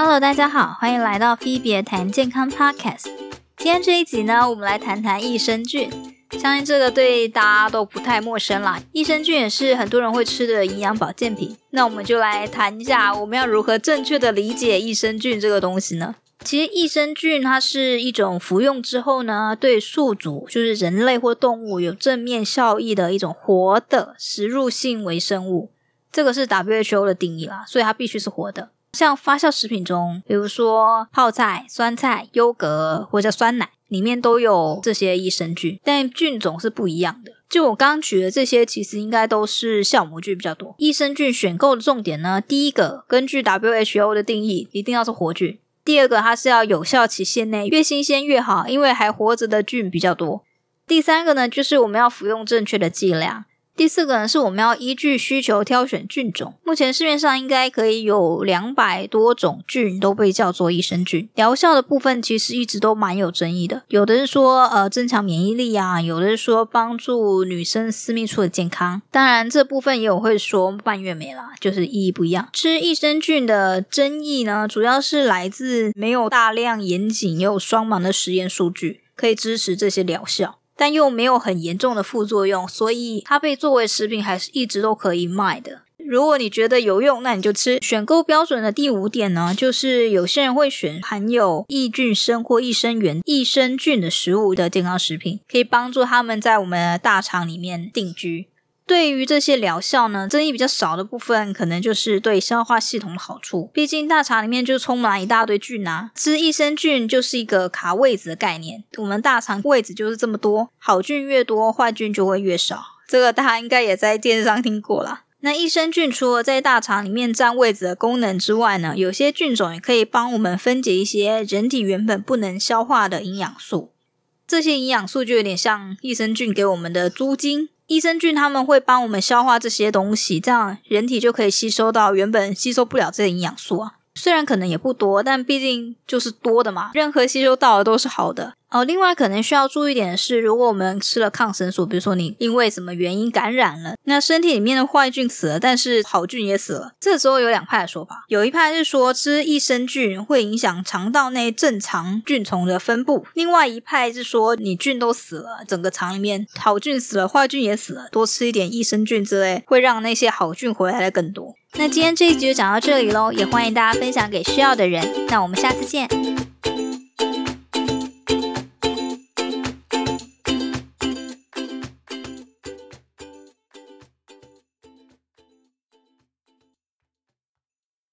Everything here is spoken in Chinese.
Hello，大家好，欢迎来到 Phoebe 谈健康 Podcast。今天这一集呢，我们来谈谈益生菌。相信这个对大家都不太陌生啦。益生菌也是很多人会吃的营养保健品。那我们就来谈一下，我们要如何正确的理解益生菌这个东西呢？其实益生菌它是一种服用之后呢，对宿主就是人类或动物有正面效益的一种活的食入性微生物。这个是 WHO 的定义啦，所以它必须是活的。像发酵食品中，比如说泡菜、酸菜、优格或者酸奶，里面都有这些益生菌，但菌种是不一样的。就我刚刚举的这些，其实应该都是酵母菌比较多。益生菌选购的重点呢，第一个，根据 WHO 的定义，一定要是活菌；第二个，它是要有效期限内越新鲜越好，因为还活着的菌比较多；第三个呢，就是我们要服用正确的剂量。第四个呢，是我们要依据需求挑选菌种。目前市面上应该可以有两百多种菌都被叫做益生菌。疗效的部分其实一直都蛮有争议的，有的是说呃增强免疫力啊，有的是说帮助女生私密处的健康。当然这部分也有会说蔓越莓啦，就是意义不一样。吃益生菌的争议呢，主要是来自没有大量严谨又双盲的实验数据可以支持这些疗效。但又没有很严重的副作用，所以它被作为食品还是一直都可以卖的。如果你觉得有用，那你就吃。选购标准的第五点呢，就是有些人会选含有益菌生或益生元、益生菌的食物的健康食品，可以帮助他们在我们的大肠里面定居。对于这些疗效呢，争议比较少的部分，可能就是对消化系统的好处。毕竟大肠里面就充满一大堆菌啊，吃益生菌就是一个卡位子的概念。我们大肠位子就是这么多，好菌越多，坏菌就会越少。这个大家应该也在电视上听过啦。那益生菌除了在大肠里面占位子的功能之外呢，有些菌种也可以帮我们分解一些人体原本不能消化的营养素。这些营养素就有点像益生菌给我们的租金。益生菌他们会帮我们消化这些东西，这样人体就可以吸收到原本吸收不了这些营养素啊。虽然可能也不多，但毕竟就是多的嘛。任何吸收到的都是好的。哦，另外可能需要注意点的是，如果我们吃了抗生素，比如说你因为什么原因感染了，那身体里面的坏菌死了，但是好菌也死了。这时候有两派的说法，有一派是说吃益生菌会影响肠道内正常菌丛的分布，另外一派是说你菌都死了，整个肠里面好菌死了，坏菌也死了，多吃一点益生菌之类，会让那些好菌回来的更多。那今天这一集就讲到这里喽，也欢迎大家分享给需要的人。那我们下次见。